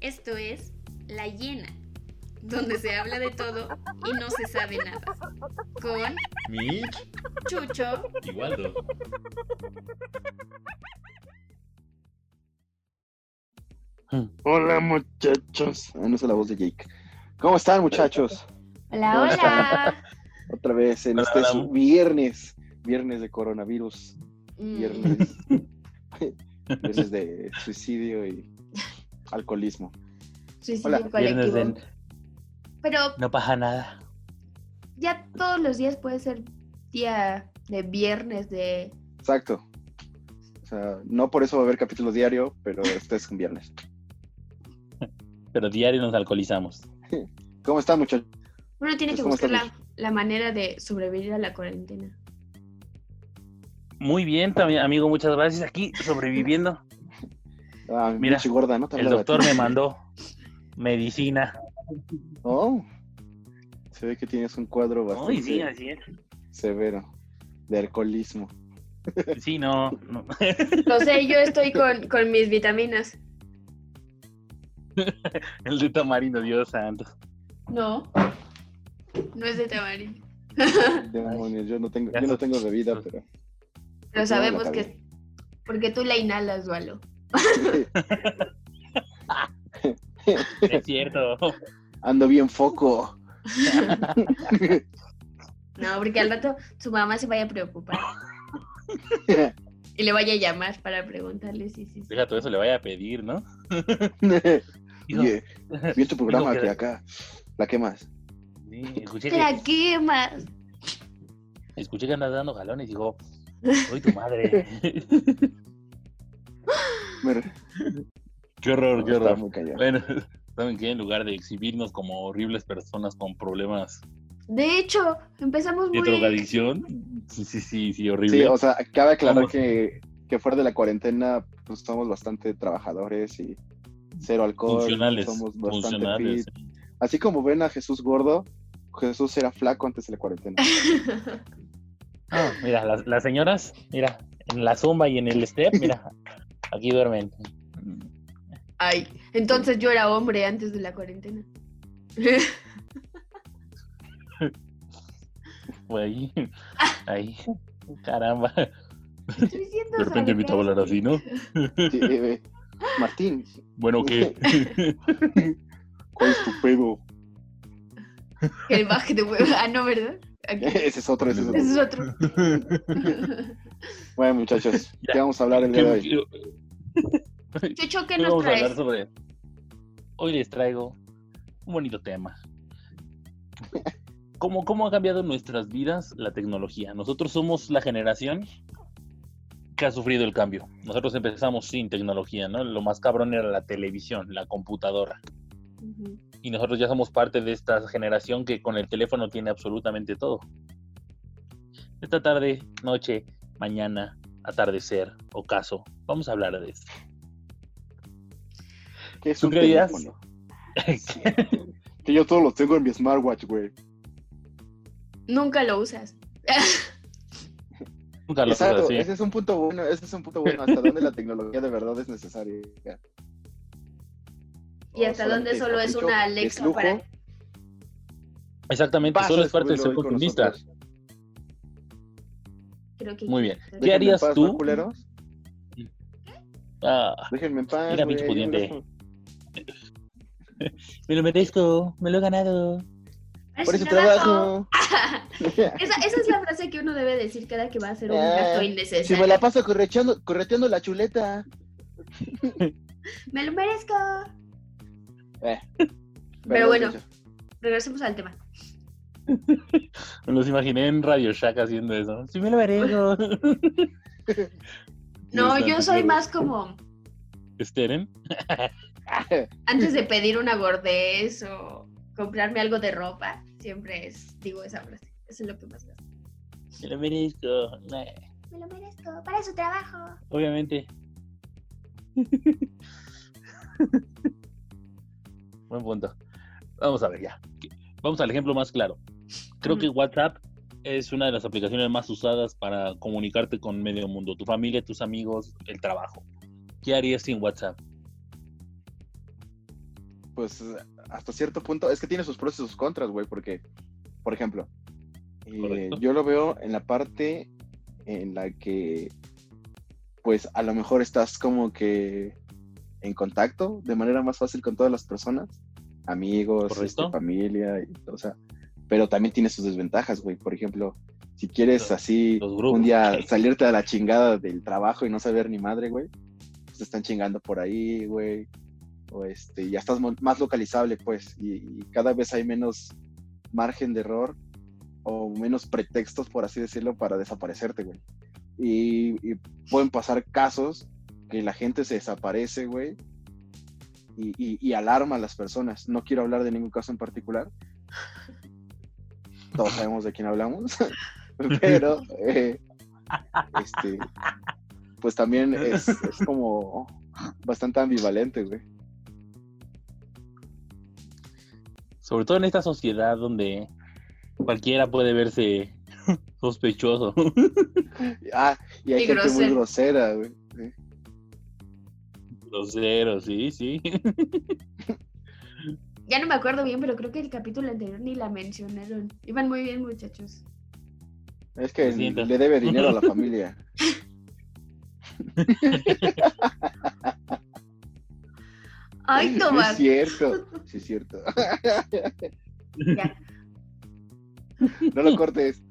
Esto es La Hiena, donde se habla de todo y no se sabe nada. Con Mitch Chucho y Waldo. Hola muchachos. Ah, no es la voz de Jake. ¿Cómo están muchachos? Hola, hola. Otra vez en Hola, este hola. viernes. Viernes de coronavirus. Mm, Viernes. viernes de suicidio y alcoholismo. suicidio Hola. colectivo. Viernes de- Pero No pasa nada. ya todos los días puede ser día de viernes de... Exacto. O sea, no por eso va a haber capítulos diario, pero este es un viernes. Pero diario nos alcoholizamos. ¿Cómo están muchachos? Uno tiene que Pues, ¿cómo buscar la, la manera de sobrevivir a la cuarentena. Muy bien, también, amigo, muchas gracias. Aquí sobreviviendo. Ah, Mira, El doctor me mandó medicina. Oh. Se ve que tienes un cuadro bastante Ay, sí, así es. severo de alcoholismo. Sí, no, no. Lo sé, yo estoy con, con mis vitaminas. El de tamarindo, Dios santo. No, no es de tamarindo. Demonios, yo no tengo, yo no tengo bebida, pero Pero sabemos que... Porque tú la inhalas, Dualo. Es cierto. ando bien foco. No, porque al rato su mamá se vaya a preocupar y le vaya a llamar para preguntarle si sí. Deja todo eso, le vaya a pedir, ¿no? Hijo, Oye, vi tu programa que que- acá. ¿La qué más? sí, escuché, ¿Para que, qué más? escuché que andas dando jalones y digo, ¡Uy, tu madre! ¡Qué horror, qué horror! Bueno, ¿saben qué? En lugar de exhibirnos como horribles personas con problemas De hecho, empezamos de muy... drogadicción, sí, sí, sí, sí, Sí, horrible. o sea, cabe aclarar Vamos. que, que fuera de la cuarentena, pues somos bastante trabajadores y cero alcohol. funcionales, Somos bastante funcionales. fit. Así como ven a Jesús gordo, Jesús era flaco antes de la cuarentena. Ah, mira, las, las señoras, mira, en la zumba y en el step, mira, aquí duermen. Ay, entonces yo era hombre antes de la cuarentena. Fue ahí, ahí, caramba. De repente invito a hablar así, ¿no? Sí, eh, Martín, Bueno, ¿qué? ¿cuál es tu pedo? El baje de huevo. Ah, no, ¿verdad? Aquí. Ese es otro, ese es otro. Ese es otro. Bueno, muchachos. ¿qué vamos a hablar el día de hoy? ¿Qué- Chucho, ¿qué Hoy nos vamos a hablar sobre. Hoy les traigo un bonito tema. ¿Cómo, ¿Cómo ha cambiado nuestras vidas la tecnología? Nosotros somos la generación que ha sufrido el cambio. Nosotros empezamos sin tecnología, ¿no? Lo más cabrón era la televisión, la computadora. Y nosotros ya somos parte de esta generación que con el teléfono tiene absolutamente todo. Esta tarde, noche, mañana, atardecer, ocaso, vamos a hablar de esto. ¿Qué es ¿Tú un creías? teléfono? Que yo todos los tengo en mi smartwatch, güey. Nunca lo usas. Nunca lo Exacto, así. ese es un punto bueno, ese es un punto bueno, hasta dónde la tecnología de verdad es necesaria. Y hasta dónde solo es una Alexa lujo, para... Exactamente, solo es parte de ser. Creo que Muy bien. ¿Qué Déjenme harías paz, tú? ¿no, culeros? Ah, Déjenme en paz, Mira, pinche pudiente. me lo merezco, me lo he ganado. Es Por eso trabajo. esa, esa es la frase que uno debe decir cada que va a hacer un Ah, gasto si innecesario. me la paso correteando, correteando la chuleta. Me lo merezco. Eh, Pero bueno. Regresemos al tema. Me los imaginé en Radio Shack haciendo eso. Sí, me lo merezco. No, yo soy más como Esteren. antes de pedir una gordez o comprarme algo de ropa, siempre es, digo esa frase. Eso es lo que más gasto. Me lo merezco. Me lo merezco, para su trabajo. Obviamente. Buen punto. Vamos a ver ya. Vamos al ejemplo más claro. Creo que WhatsApp es una de las aplicaciones más usadas para comunicarte con medio mundo, tu familia, tus amigos, el trabajo. ¿Qué harías sin WhatsApp? pues hasta cierto punto, es que tiene sus pros y sus contras, güey, porque, por ejemplo, eh, yo lo veo en la parte en la que, pues a lo mejor estás como que en contacto de manera más fácil con todas las personas, amigos, este, familia, y, o sea, pero también tiene sus desventajas, güey. Por ejemplo, si quieres Los- así los grupos. un día salirte a la chingada del trabajo y no saber ni madre, güey, pues te están chingando por ahí, güey. O este, ya estás más localizable, pues, y, y cada vez hay menos margen de error o menos pretextos, por así decirlo, para desaparecerte, güey. Y, y pueden pasar casos que la gente se desaparece, güey, y, y- y alarma a las personas. No quiero hablar de ningún caso en particular. Todos sabemos de quién hablamos, pero eh, este, pues también es, es como bastante ambivalente, güey. Sobre todo en esta sociedad donde cualquiera puede verse sospechoso. Ah, y hay Y gente muy grosera, güey. Grosero, sí, sí. Ya no me acuerdo bien, pero creo que el capítulo anterior ni la mencionaron. Iban muy bien, muchachos. Es que siento. le debe dinero a la familia. Ay, Tomás. es cierto. Sí, es cierto. Ya. No lo cortes.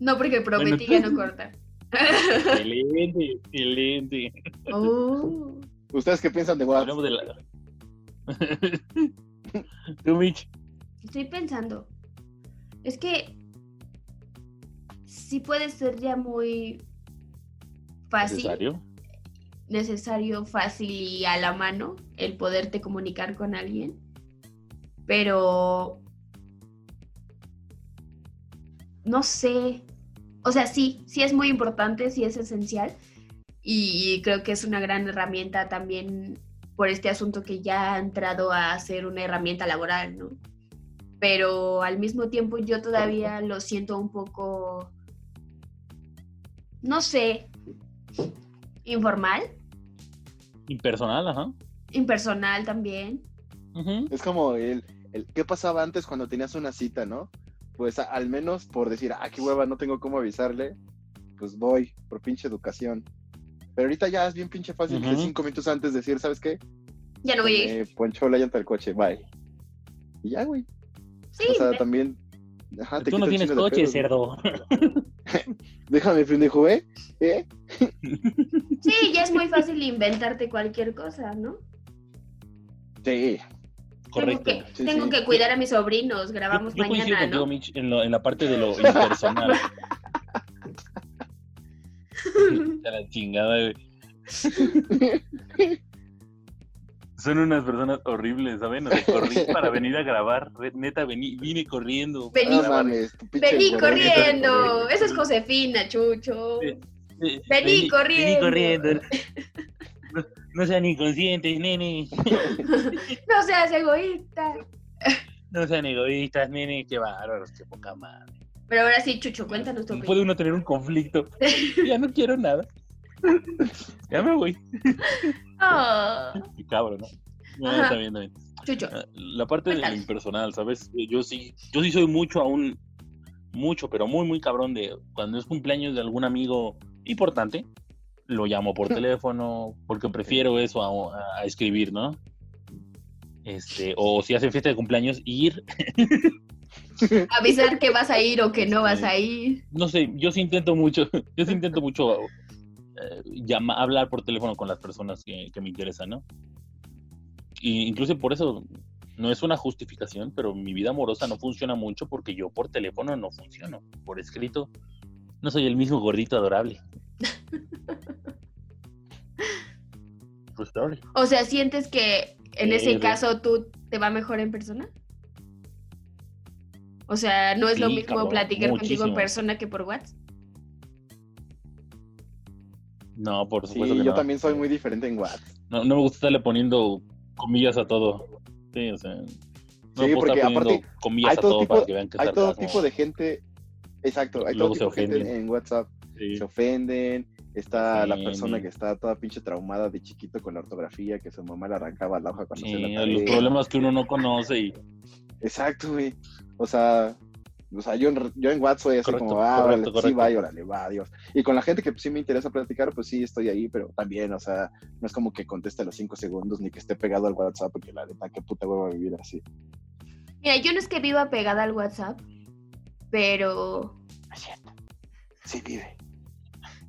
No, porque prometí Bueno, ya no cortar. Excelente, excelente. Oh. ¿Ustedes qué piensan de WhatsApp? Hablamos de la... Tú, Mitch. Estoy pensando. Es que sí puede ser ya muy fácil, ¿Necesario? necesario, fácil y a la mano el poderte comunicar con alguien. Pero no sé. O sea, sí, sí es muy importante, sí es esencial. Y creo que es una gran herramienta también por este asunto que ya ha entrado a ser una herramienta laboral, ¿no? Pero al mismo tiempo yo todavía lo siento un poco, no sé, informal, Impersonal, ajá. impersonal también. Es como el, el qué pasaba antes cuando tenías una cita, ¿no? Pues al menos por decir, ah, qué hueva, no tengo cómo avisarle, pues voy, por pinche educación. Pero ahorita ya es bien pinche fácil de cinco minutos antes decir, ¿sabes qué? Ya no voy a ir. Me ponchó la llanta del coche, bye. Y ya, güey. Sí, o sea, me- también. Ajá, te Tú no tienes coche, pedos, cerdo. Déjame, pendejo, ¿eh? ¿Eh? sí, ya es muy fácil inventarte cualquier cosa, ¿no? Sí. Correcto. Tengo que, Sí, tengo sí. que cuidar a mis sobrinos, grabamos Yo coincido mañana, contigo, ¿no? Mitch, en, lo- en la parte de lo impersonal. A la chingada, güey. Son unas personas horribles, ¿saben? O sea, corrí para venir a grabar. Neta, vení, vine corriendo. Vení. Grabar. mames, Vení corriendo. Esa es Josefina, Chucho. Sí. Eh, Vení corriendo. Vení corriendo. No, sean inconscientes, nene. No seas egoísta. No sean egoístas, nene. Qué bárbaros, qué poca madre. Pero ahora sí, Chucho, cuéntanos tu ¿Cómo opinión. puede uno tener un conflicto? Ya no quiero nada. Ya me voy. Ah, Qué cabrón, ¿no? No, está bien, está bien. Chucho, Ah, La parte del impersonal, ¿sabes? Yo sí, yo sí soy mucho aún, mucho, pero muy, muy cabrón de cuando es cumpleaños de algún amigo importante, lo llamo por teléfono, porque prefiero eso a, a escribir, ¿no? Este, o si hacen fiesta de cumpleaños, ir, avisar que vas a ir o que no vas a ir. no sé, yo sí intento mucho, yo sí intento mucho eh, llama- hablar por teléfono con las personas que, que me interesan, ¿no? Y incluso por eso no es una justificación, pero mi vida amorosa no funciona mucho porque yo por teléfono no funciono. Por escrito, no soy el mismo gordito adorable. O sea, ¿sientes que en Sí, ese sí. caso tú te va mejor en persona? O sea, no es lo Sí, mismo cabrón, platicar contigo en muchísimo. persona que por WhatsApp. No, por Sí, supuesto que yo no. también soy muy diferente en WhatsApp. no. no me gusta estarle poniendo comillas a todo. Sí, o sea. No Sí, porque estar poniendo aparte comillas hay a todo todo tipo- para que vean que es Hay todo tipo de gente. Exacto, hay todo se tipo de gente ofenden. en WhatsApp. Sí. se ofenden. Está la persona que está toda pinche traumada de chiquito con la ortografía, que su mamá le arrancaba la hoja cuando Sí, hacía la los tarea. problemas que uno no conoce y Exacto, güey. O sea, o sea, yo en, yo en WhatsApp soy así Correcto, como, ah, correcto, órale, sí, va, órale, va, adiós. Y con la gente que sí me interesa platicar, pues sí, estoy ahí, pero también, o sea, no es como que conteste a los cinco segundos ni que esté pegado al WhatsApp, porque la neta, qué puta hueva vivir así. Mira, yo no es que viva pegada al WhatsApp, pero es cierto. Sí vive.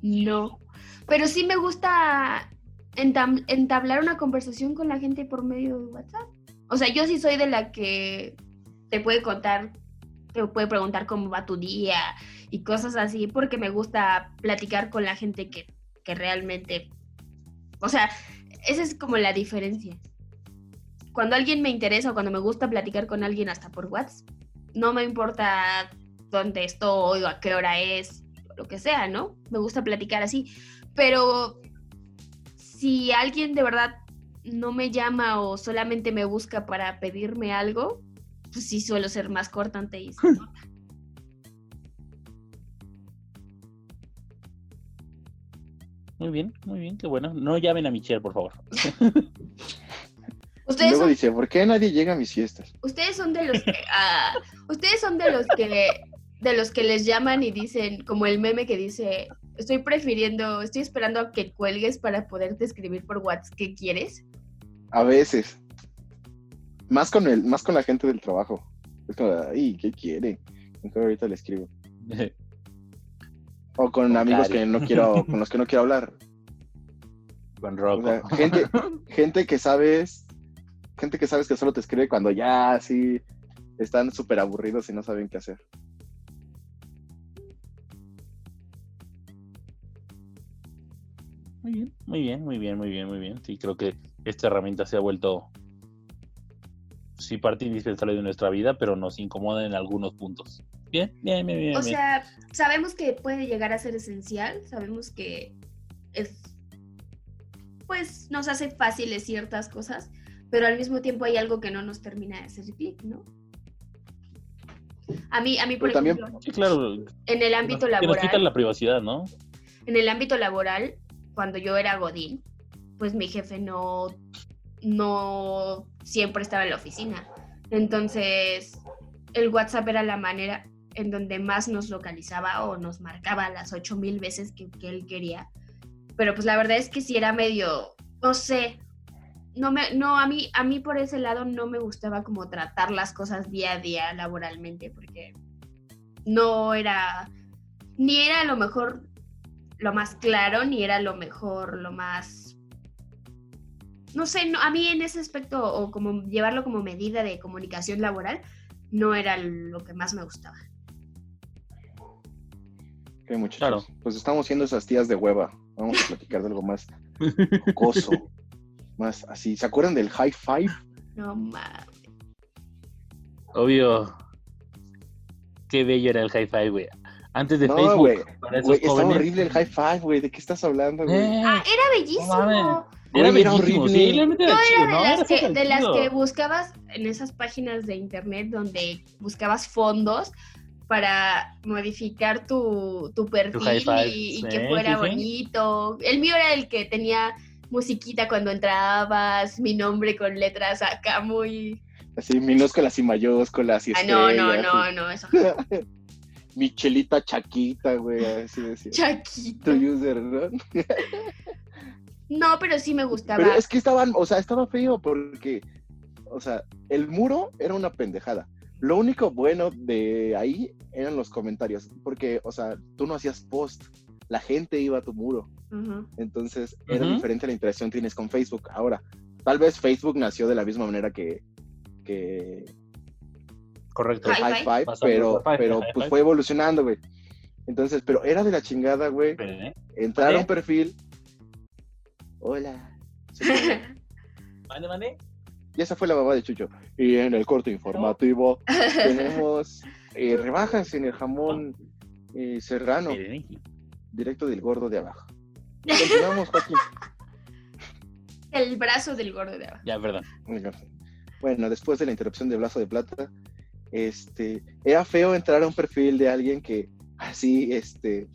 No. Pero sí me gusta entablar una conversación con la gente por medio de WhatsApp. O sea, yo sí soy de la que te puede contar, te puede preguntar cómo va tu día y cosas así, porque me gusta platicar con la gente que, que realmente... O sea, esa es como la diferencia. Cuando alguien me interesa o cuando me gusta platicar con alguien hasta por WhatsApp, no me importa dónde estoy o a qué hora es, lo que sea, ¿no? Me gusta platicar así. Pero si alguien de verdad no me llama o solamente me busca para pedirme algo, pues sí suelo ser más cortante y se nota. muy bien, muy bien, qué bueno. No llamen a Michelle, por favor. Y Ustedes luego son, dice, ¿por qué nadie llega a mis fiestas? ustedes son de los que ah, ustedes son de los que de los que les llaman y dicen como el meme que dice estoy prefiriendo estoy esperando a que cuelgues para poderte escribir por WhatsApp qué quieres A veces. Más con el, más con la gente del trabajo. Es como, ay, ¿qué quiere? Mejor ahorita le escribo. O con Con amigos Cari. que no quiero, con los que no quiero hablar. Con O Rocco. sea, gente, gente que sabes, gente que sabes que solo te escribe cuando ya así están súper aburridos y no saben qué hacer. Muy bien, muy bien, muy bien, muy bien, muy bien. Sí, creo que esta herramienta se ha vuelto, sí, parte indispensable de nuestra vida, pero nos incomoda en algunos puntos. Bien, bien, bien, bien. O bien. sea, sabemos que puede llegar a ser esencial, sabemos que es, pues nos hace fáciles ciertas cosas, pero al mismo tiempo hay algo que no nos termina de hacer clic, ¿no? A mí, a mí por Pero también- ejemplo, Sí, claro. en el ámbito que nos quitan laboral, la privacidad, ¿no? en el ámbito laboral, cuando yo era Godín, pues mi jefe no, no siempre estaba en la oficina. Entonces, el WhatsApp era la manera en donde más nos localizaba o nos marcaba las ocho mil veces que, que él quería. Pero pues la verdad es que sí era medio, no sé, no me, no, a mí, a mí por ese lado no me gustaba como tratar las cosas día a día laboralmente, porque no era, ni era a lo mejor lo más claro, ni era lo mejor, lo más... No sé, no, a mí en ese aspecto, o como llevarlo como medida de comunicación laboral, no era lo que más me gustaba. Ok, muchachos. Claro. Pues estamos siendo esas tías de hueva. Vamos a platicar de algo más jocoso. más así. ¿Se acuerdan del high five? No mames. Obvio. Qué bello era el hi-fi, güey. Antes de No, Facebook. güey. para esos Güey, está horrible el high five, güey. ¿De qué estás hablando, güey? Eh, Ah, era bellísimo. Yo era era bellísimo, horrible. sí, realmente era chido, era de ¿no? las, Era que, de las que buscabas en esas páginas de internet donde buscabas fondos para modificar tu, tu perfil five, y, y sí, que fuera sí, sí. bonito. El mío era el que tenía musiquita cuando entrabas, mi nombre con letras acá muy... Así, minúsculas y mayúsculas y Ah, no, no, no, no, eso. Michelita Chaquita, güey. Así decía. Tu Chaquito. user, ¿no? No, pero sí me gustaba. Pero es que estaban, o sea, estaba feo porque, o sea, el muro era una pendejada. Lo único bueno de ahí eran los comentarios, porque, o sea, tú no hacías post, la gente iba a tu muro. Entonces era diferente la interacción que tienes con Facebook. Ahora, tal vez Facebook nació de la misma manera que, que Correcto. High Five, pero, pero pues fue evolucionando, güey. Entonces, pero era de la chingada, güey. ¿eh? Entrar a un perfil. Hola. soy Chucho". Mande, mande. Y esa fue la babá de Chucho. Y en el corte informativo tenemos eh, rebajas en el jamón eh, serrano, directo del gordo de abajo. Continuamos, Joaquín. El brazo del gordo de abajo. Ya, perdón. Bueno, después de la interrupción de Blazo de Plata, este, era feo entrar a un perfil de alguien que así, este,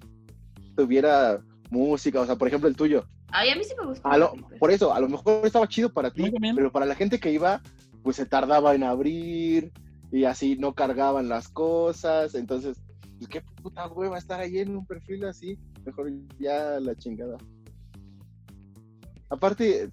tuviera música, o sea, por ejemplo, el tuyo. Ay, a mí sí me gusta. A lo- por eso, a lo mejor estaba chido para ti, pero para la gente que iba, pues se tardaba en abrir y así no cargaban las cosas. Entonces, pues qué puta hueva estar ahí en un perfil así. Mejor ya la chingada. Aparte,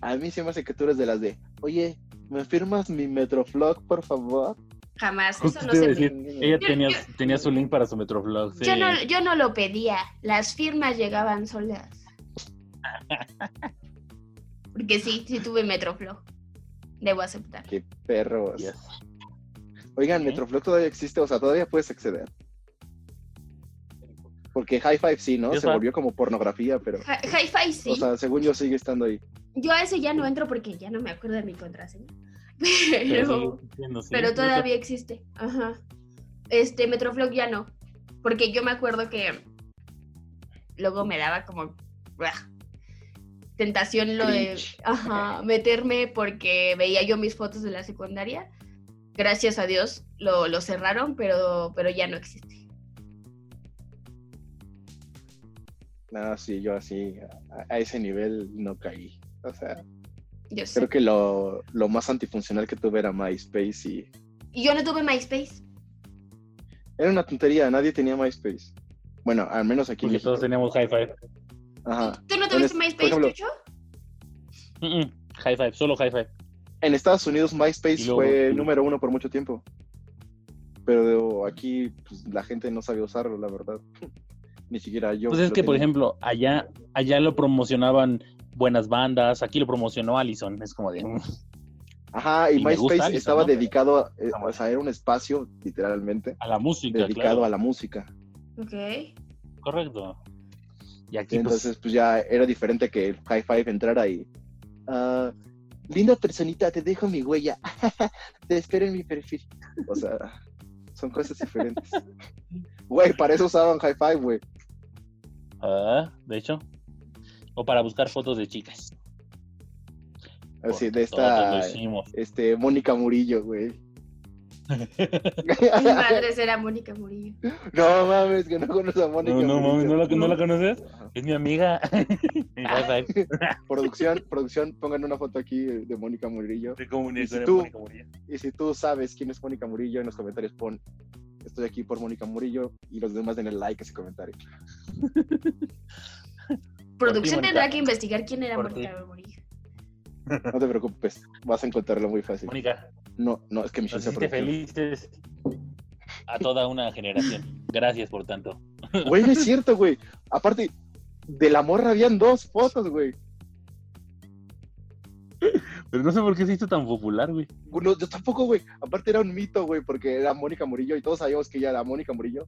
a mí se me hace que tú eres de las de, oye, ¿me firmas mi Metroflog, por favor? Jamás, Justo eso no te iba se decir, me- Ella Yo- tenía, yo- tenía su link para su Metroflog. sí. Yo no, yo no lo pedía, las firmas llegaban solas. Porque sí, sí tuve Metroflow. Debo aceptar. Qué perros. Yes. Oigan. Metroflog todavía existe, o sea, todavía puedes acceder. Porque High Five sí, ¿no? Se volvió como pornografía, pero, Hi- Hi-Fi sí. o sea, según yo sigue estando ahí. yo a ese ya no entro porque ya no me acuerdo de mi contraseña. Pero Pero, sí. todavía existe. Ajá. Este, Metroflog ya no. Porque yo me acuerdo que luego me daba como ¡buah! tentación lo de ajá, meterme porque veía yo mis fotos de la secundaria. Gracias a Dios lo, lo cerraron, pero, pero ya no existe. No, sí, yo así, a, a ese nivel no caí. O sea, Yo sé. creo que lo, lo más antifuncional que tuve era MySpace y Y yo no tuve MySpace. era una tontería, nadie tenía MySpace. Bueno, al menos aquí Porque todos teníamos high five. Ajá. ¿Tú no tuviste MySpace, ejemplo, Chucho? Mm, mm, five, solo high five. En Estados Unidos MySpace luego- fue número uno por mucho tiempo. Pero aquí pues, la gente no sabía usarlo, la verdad. Ni siquiera yo. Pues es que, por ejemplo, allá, allá lo promocionaban buenas bandas, aquí lo promocionó Allison. Es como de. mm, Ajá, y, MySpace Allison, estaba ¿no? dedicado, a, eh, o sea, era un espacio, literalmente, a la música, dedicado claro. a la música. Ok. Correcto. Y aquí, pues, Entonces, pues ya era diferente que el High Five entrara y. ah, linda personita, te dejo mi huella. te espero en mi perfil. O sea, son cosas diferentes. Güey, para eso usaban High Five, güey. ah, de hecho. O para buscar fotos de chicas. Así, de esta. Este, Mónica Murillo, güey. Mi madre era Mónica Murillo. no mames, que no conoces a Mónica No, no, mames, ¿no la, ¿no la conoces? Es mi amiga. Producción, producción, pongan una foto aquí de Mónica Murillo. Y si de tú- Mónica Murillo. Y si tú sabes quién es Mónica Murillo, en los comentarios pon estoy aquí por Mónica Murillo y los demás den el like a ese comentario. Producción Mónica. tendrá que investigar quién era Por Mónica Murillo. No te preocupes, vas a encontrarlo muy fácil. Mónica, No, no, es que mi nos producción. felices a toda una generación. Gracias por tanto. Güey, no es cierto, güey. Aparte, de la morra habían dos fotos, güey. Pero no sé por qué se hizo tan popular, güey. No, yo tampoco, güey. Aparte era un mito, güey, porque era Mónica Murillo y todos sabíamos que ella era Mónica Murillo.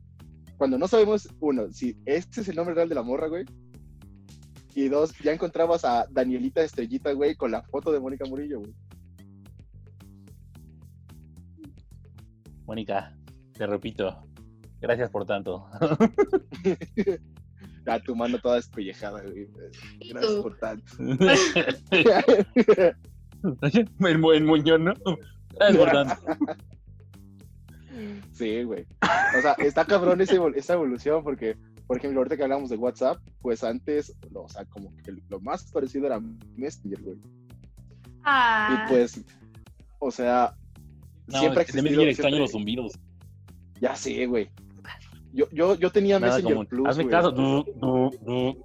Cuando no sabemos, uno, si este es el nombre real de la morra, güey. Y dos, ya encontrabas a Danielita Estrellita, güey, con la foto de Mónica Murillo, güey. Mónica, te repito, gracias por tanto. A tu mano toda despellejada, güey. ¿Y Gracias por tanto. el, mu- el muñón, ¿no? Gracias por tanto. Sí, güey. O sea, está cabrón esa, evol- esa evolución porque, por ejemplo, ahorita que hablamos de WhatsApp, pues antes, o sea, como que lo más parecido era Messenger, güey. Ah, Y pues, o sea, No, siempre que de. Messenger extraño los zumbidos. Ya sé, güey. Yo, yo, yo tenía Nada Messenger común. Plus, Hazme güey. caso. Du, du, du.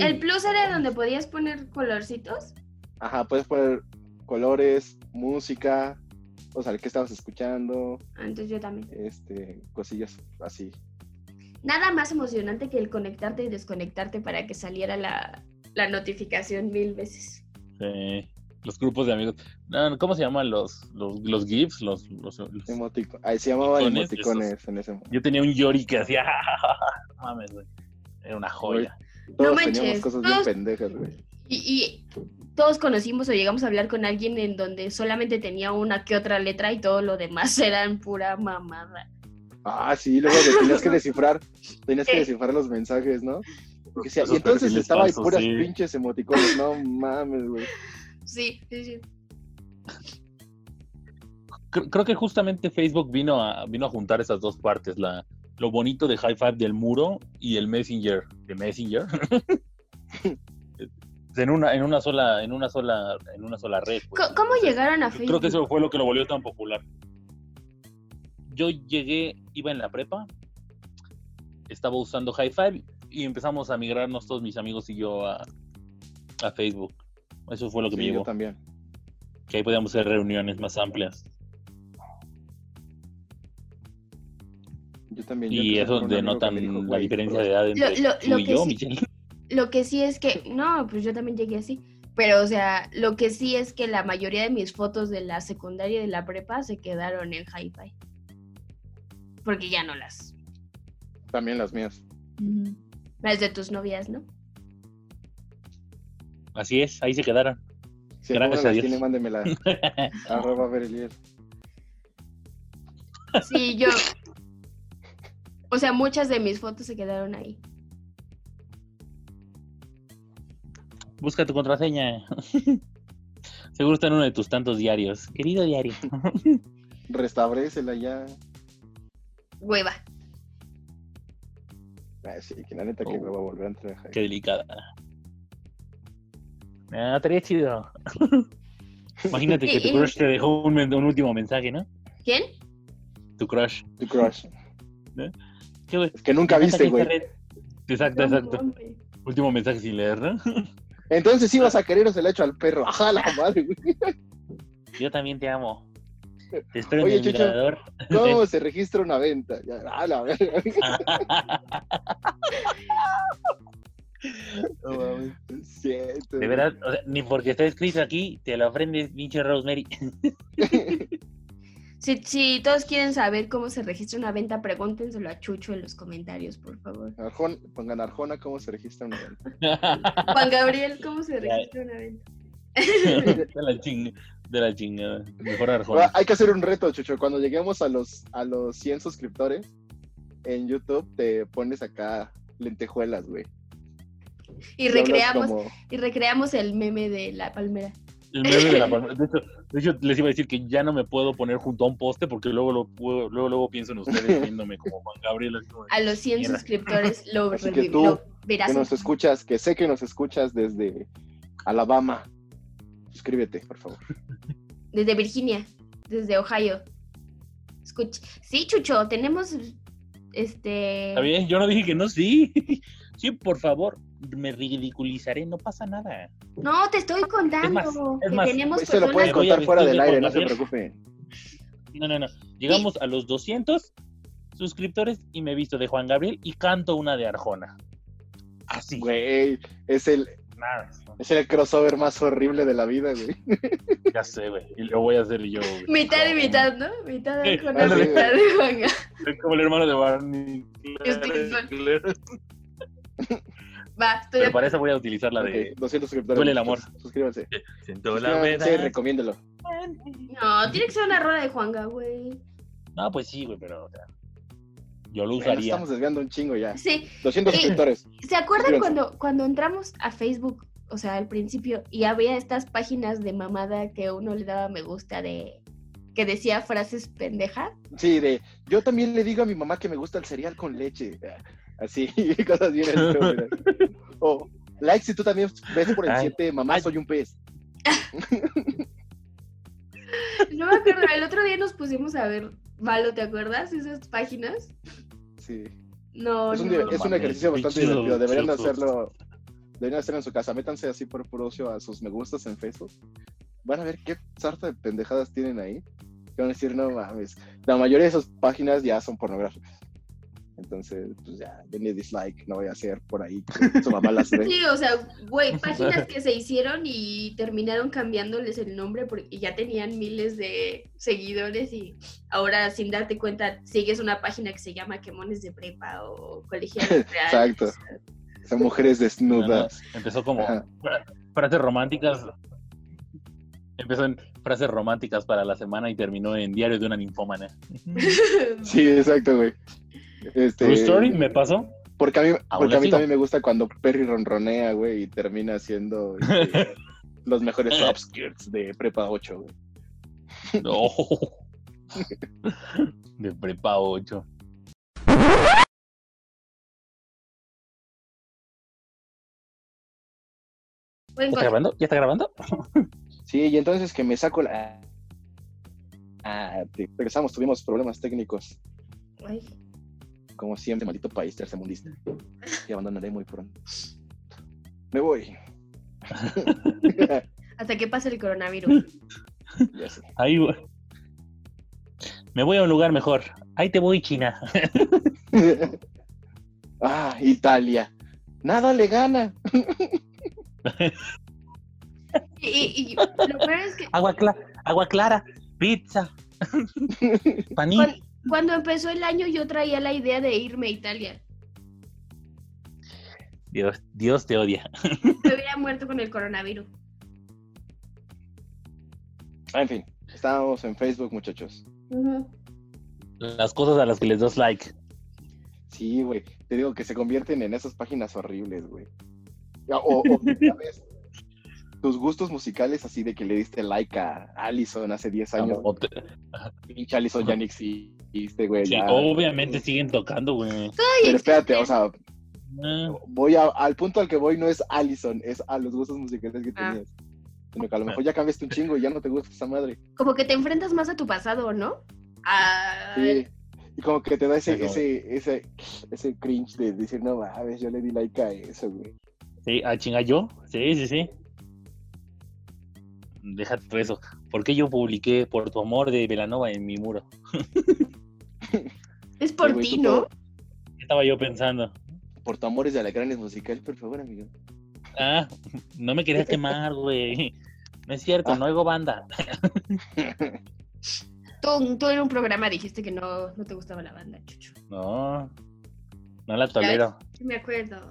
el, plus era donde podías poner colorcitos. Ajá, puedes poner colores, música, o sea, qué estabas escuchando, Antes yo también. este, cosillas así. Nada más emocionante que el conectarte y desconectarte para que saliera la, la notificación mil veces. Sí, Los grupos de amigos. No, ¿Cómo se llaman los, los, los GIFs? Los, los- los- Emotico- Ahí se llamaban Emoticones, emoticones en ese momento. Yo tenía un Yori que hacía. No Mames, güey. Era una joya. Todos manches, teníamos cosas bien todos- pendejas, güey. Y, y todos conocimos o llegamos a hablar con alguien en donde solamente tenía una que otra letra y todo lo demás eran pura mamada. Ah, sí, luego le tenías que descifrar, tenías que descifrar los mensajes, ¿no? Porque y entonces estaba ahí puras sí. pinches emoticones, no mames, güey. Sí, sí, sí. Creo, que justamente Facebook vino a, vino a juntar esas dos partes, la, lo bonito de High Five del muro y el Messenger de Messenger. en una, en una sola, en una sola, en una sola red. pues. ¿Cómo llegaron a Facebook? Creo que eso fue lo que lo volvió tan popular. Yo llegué, iba en la prepa, estaba usando High Five y empezamos a migrarnos todos mis amigos y yo a, a Facebook. Eso fue lo que me Sí, yo llevó. también. Que ahí podíamos hacer reuniones más amplias. Yo también. yo Y eso denotan dijo, la "Güey, diferencia de edad entre lo- tú lo y que yo, sí- Michelle. Lo que sí es que, no, pues yo también llegué así. Pero, o sea, lo que sí es que la mayoría de mis fotos de la secundaria y de la prepa se quedaron en hi-fi. Porque ya no las. También las mías. Las de tus novias, ¿no? Así es, ahí se quedaron. Si Gracias a Dios. tiene, mándemela. Arroba Berelier. Sí, yo. O sea, muchas de mis fotos se quedaron ahí. Busca tu contraseña. Seguro está en uno de tus tantos diarios. Querido diario. Restabrécela ya. Hueva. Ah, sí, que la neta que Oh. me va a volver a entrar. Qué delicada. Ah, estaría chido. Imagínate que tu crush te dejó un, último mensaje, ¿no? ¿Quién? Tu crush. Tu crush. ¿Qué, güey? Es que nunca ¿Qué viste, güey. red? Exacto, exacto. Último mensaje sin leer, ¿no? Entonces sí vas a querer o se la echo al perro. Ajá, la madre, güey. Yo también te amo. Espero en Oye, el Chucho. mirador. ¿Cómo se registra una venta? Ya, a la verga. No mames, es cierto, De verdad, o sea, ni porque está escrito aquí, te lo ofrendes, pinche Rosemary. Si, si todos quieren saber cómo se registra una venta, pregúntenselo a Chucho en los comentarios, por favor. Arjona, pongan Arjona, ¿cómo se registra una venta? Juan Gabriel, ¿cómo se registra una venta? la. De la chingada. Mejor Arjona. Hay que hacer un reto, Chucho. Cuando lleguemos a los, a los 100 suscriptores en YouTube, te pones acá lentejuelas, güey. Y recreamos, como- y recreamos el meme de la palmera. El meme de la palmera. De hecho, de hecho, les iba a decir que ya no me puedo poner junto a un poste porque luego lo puedo- luego, luego pienso en ustedes viéndome como Juan Gabriel. así como de, A los 100 Mierda. suscriptores lo, Así que tú, lo verás. que nos escuchas, que sé que nos escuchas desde Alabama. Suscríbete, por favor. Desde Virginia, desde Ohio. Escucha. Sí, Chucho, tenemos este. Está bien, yo no dije que no, sí. Sí, por favor, me ridiculizaré, no pasa nada. No, te estoy contando Es más, es que más, tenemos Pues se lo a contar fuera del de aire, no se Gabriel. preocupen. No, no, no. Llegamos a los 200 suscriptores y me he visto de Juan Gabriel y canto una de Arjona. Así. Güey, es el, Nada. es el crossover más horrible de la vida, güey. Ya sé, güey. Y lo voy a hacer yo, güey. Mitad y mitad, ¿no? Mitad de Sí, Juan, ándale. mitad de Juan Gabriel. Soy como el hermano de Barney. Va, estoy Pero para eso voy a utilizar la de Ok, 200 suscriptores. Duele el amor. Suscríbanse. Siento la verdad. recomiéndelo. No, tiene que ser una rola de Juanga, güey. No, pues sí, güey, pero o sea, yo lo nos usaría. estamos desviando un chingo ya. Sí, 200 Eh, suscriptores. ¿se acuerdan cuando, cuando entramos a Facebook, o sea, al principio, y había estas páginas de mamada que uno le daba me gusta de que decía frases pendejas? Sí, de yo también le digo a mi mamá que me gusta el cereal con leche. Así, cosas bien. O like si tú también ves por el Ay. 7, mamá Ay. soy un pez. No me acuerdo, el otro día nos pusimos a ver Malo, ¿te acuerdas? Esas páginas. Sí. No, Es un, no. es un ejercicio bastante pinches divertido. Deberían de obtusos. hacerlo. Deberían hacerlo en su casa. Métanse así por puro ocio a sus me gustas en Facebook. Van a ver qué sarta de pendejadas tienen ahí. Que van a decir, no mames. La mayoría de esas páginas ya son pornográficas. Entonces, pues ya, denle dislike. No voy a hacer por ahí su mamá las ve. Sí, o sea, güey, páginas que se hicieron y terminaron cambiándoles el nombre porque ya tenían miles de seguidores y ahora sin darte cuenta sigues una página que se llama Quemones de Prepa o Colegiales. Exacto. Son mujeres desnudas. Empezó como Ajá. frases románticas. Empezó en frases románticas para la semana y terminó en Diario de una ninfómana. Sí, exacto, güey. Este, Story, me pasó. Porque a mí, porque a mí también me gusta cuando Perry ronronea, güey, y termina siendo este, los mejores eh. upskirts de Prepa 8, güey. No. De Prepa 8. ¿Ya está grabando? ¿Ya está grabando? Sí, y entonces que me saco la... Ah, regresamos, tuvimos problemas técnicos. Ay. Como siempre, maldito país tercermundista. Y abandonaré muy pronto. Me voy. hasta que pase el coronavirus. ya sé. Ahí voy. Me voy a un lugar mejor. Ahí te voy, China. ah, Italia. Nada le gana. Y, y- y lo peor es que Agua, cla- agua clara, pizza, panini. cuan- cuando empezó el año yo traía la idea de irme a Italia. Dios, Dios te odia. Me había muerto con el coronavirus. Ah, en fin, estábamos en Facebook, muchachos. Las cosas a las que les das like. Sí, güey. Te digo que se convierten en esas páginas horribles, güey. O, o, ya ves, tus gustos musicales así de que le diste like a Allison hace 10 años. Pinche Allison ya ni existe, güey. sí, obviamente siguen tocando, güey. Pero espérate, o sea, Ah, voy a- al punto al que voy no es Allison, es a los gustos musicales que Ah. tenías. Sino que a lo mejor ya cambiaste un chingo y ya no te gusta esa madre. Como que te enfrentas más a tu pasado, ¿no? A... Sí. Y como que te da ese, ese, ese, ese cringe de decir, no mames, yo le di like a eso, güey. Sí, a chinga yo. Sí, sí, sí. Deja todo eso. ¿Por qué yo publiqué por tu amor de Velanova en mi muro? Es por Sí, ti, ¿no? ¿Qué estaba yo pensando? Por tu amores de alacranes musical, por favor, amigo. Ah, no me querías quemar, güey. No es cierto, Ah. no oigo banda. Tú, tú en un programa dijiste que no, no te gustaba la banda, Chucho. No, no la tolero. Me acuerdo.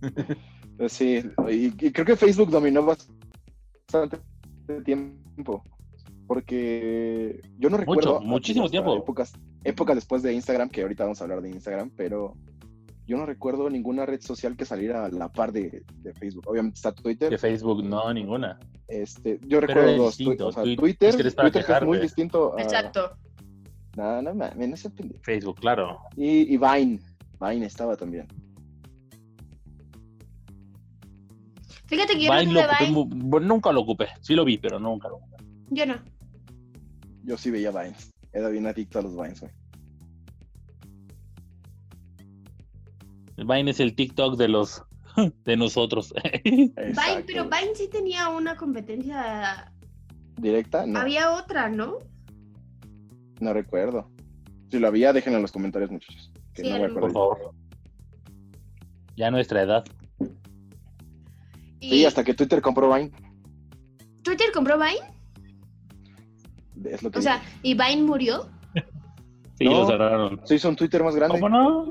Pues Sí, y, y creo que Facebook dominó bastante tiempo. Porque yo no recuerdo. muchísimo hasta tiempo. Épocas, épocas después de Instagram, que ahorita vamos a hablar de Instagram, pero yo no recuerdo ninguna red social que saliera a la par de, de Facebook. Obviamente está Twitter. De Facebook, no, ninguna. Este, yo Pero recuerdo dos. distinto, o sea, Twitter- Twitter, es Twitter muy distinto a. Exacto. No, no mames, no se pendejo. Facebook, claro. Y, y Vine. Vine estaba también. Fíjate que yo Vine no lo ocupé Vine. nunca lo ocupé. Sí lo vi, pero nunca lo ocupé. Yo no. Yo sí veía Vines. Era bien adicto a los Vines, güey. Vine es el TikTok de los de nosotros. Vine, pero. Vine sí tenía una competencia. ¿Directa? No, Había otra, ¿no? no recuerdo. Si lo había, déjenlo en los comentarios, muchachos. Que Sí, no me a lo Por acuerdo. favor. Ya nuestra edad. Y Sí, hasta que Twitter compró Vine. Twitter compró Vine. Es lo que O sea, ¿y Vine murió? Sí, No. lo cerraron. se hizo un Twitter más grande. ¿Cómo no?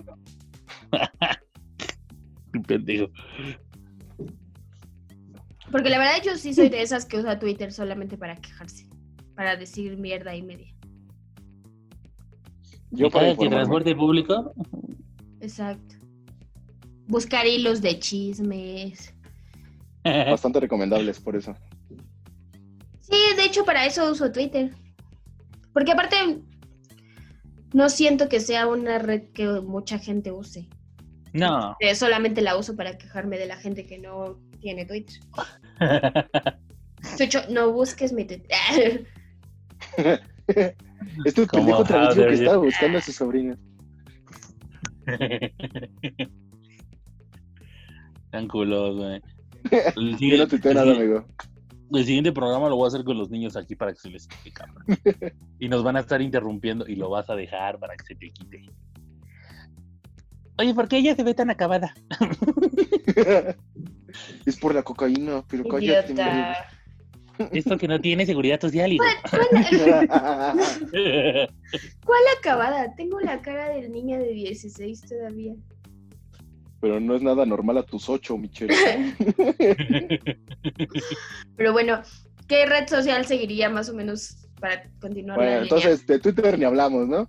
Pendejo. Porque la verdad yo sí soy de esas que usa Twitter solamente para quejarse. Para decir mierda y media. Yo ¿Y para informarme. transporte público? Exacto. Buscar hilos de chismes. Bastante recomendables, por eso. Sí, de hecho para eso uso Twitter. Porque aparte no siento que sea una red que mucha gente use. no. Eh, solamente la uso para quejarme de la gente que no tiene Twitter. Chucho, no busques mi Twitter. Este Como pendejo que estaba buscando a su sobrina. Tan culos, güey. El Yo no siguiente, tuiteo el nada, siguiente- amigo. el siguiente programa lo voy a hacer con los niños aquí para que se les quite, cabrón. Y nos van a estar interrumpiendo y lo vas a dejar para que se te quite. Oye, ¿por qué ella se ve tan acabada? es por la cocaína, pero cállate. Idiota. Esto que no tiene seguridad social, hombre. ¿Cuál acabada? Tengo la cara del niño de 16 todavía. Pero no es nada normal a tus ocho, Michelle. Pero bueno, ¿qué red social seguiría más o menos para continuar la Bueno, línea? entonces de Twitter ni hablamos, ¿no?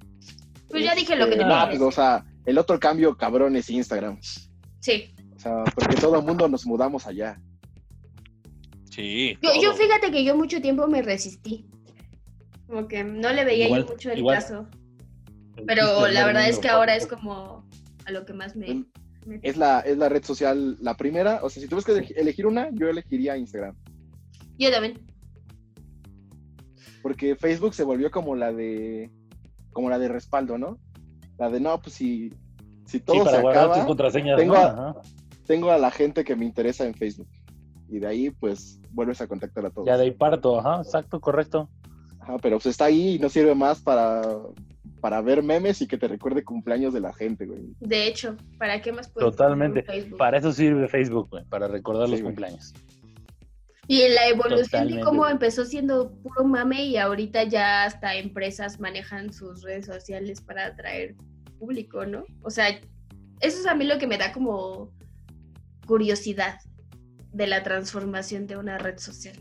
Pues ya dije lo que Este, tenía no, que pues, o sea, el otro cambio cabrón es Instagram. Sí. O sea, porque todo el mundo nos mudamos allá. Sí. Yo, yo fíjate que yo mucho tiempo me resistí. Como que no le veía Igual, yo mucho el igual. caso. Pero la verdad es que ahora es como a lo que más me... es la, es la red social la primera. O sea, si tuvieras que eleg- elegir una, yo elegiría Instagram. Yo también. Porque Facebook se volvió como la de como la de respaldo, ¿no? La de no, pues si, si todo sí, para se guardar tus contraseñas. tengo ¿no? a- tengo a la gente que me interesa en Facebook. Y de ahí, pues, vuelves a contactar a todos. Ya de ahí parto, ajá, exacto, correcto. Ajá, pero pues está ahí y no sirve más para, para ver memes y que te recuerde cumpleaños de la gente, güey. De hecho, ¿para qué más puedes Totalmente. Facebook? Para eso sirve Facebook, güey, para recordar Sí, los güey. cumpleaños. Y en la evolución de cómo güey. empezó siendo puro mame y ahorita ya hasta empresas manejan sus redes sociales para atraer público, ¿no? O sea, eso es a mí lo que me da como curiosidad de la transformación de una red social.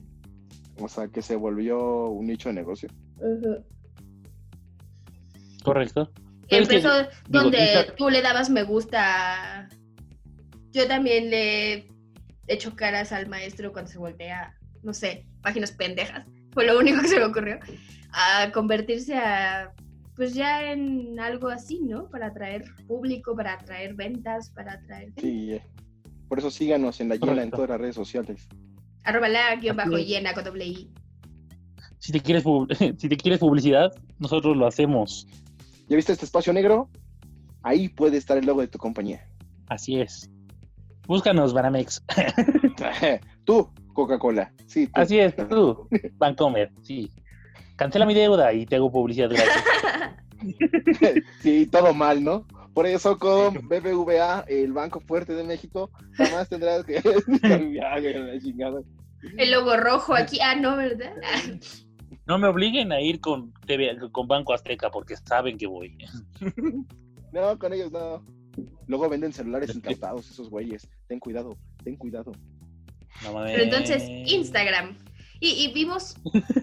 O sea, que se volvió un nicho de negocio. Pero que, Empezó donde Insta- tú le dabas me gusta. Yo también le he hecho caras al maestro cuando se voltea, no sé, páginas pendejas. Fue lo único que se me ocurrió. A convertirse a, pues ya en algo así, ¿no? Para atraer público, para atraer ventas, para atraer... Sí, eh. por eso síganos en la llena en Correcto. todas las redes sociales. Arroba la guion bajo llena con doble I. si te quieres si te quieres publicidad, nosotros lo hacemos. ¿Ya viste este espacio negro? Ahí puede estar el logo de tu compañía. Así es. Búscanos, Banamex. tú, Coca-Cola. Sí, tú. Así es, tú, Bancomer, sí. Cancela mi deuda y te hago publicidad gratis. sí, todo mal, ¿no? Por eso con BBVA, el Banco Fuerte de México, jamás tendrás que... El logo rojo aquí. Ah, no, ¿verdad? No me obliguen a ir con TV, con Banco Azteca porque saben que voy. No, con ellos no. Luego venden celulares encantados esos güeyes. Ten cuidado, ten cuidado. No mames. Pero entonces, Instagram. Y, y vimos,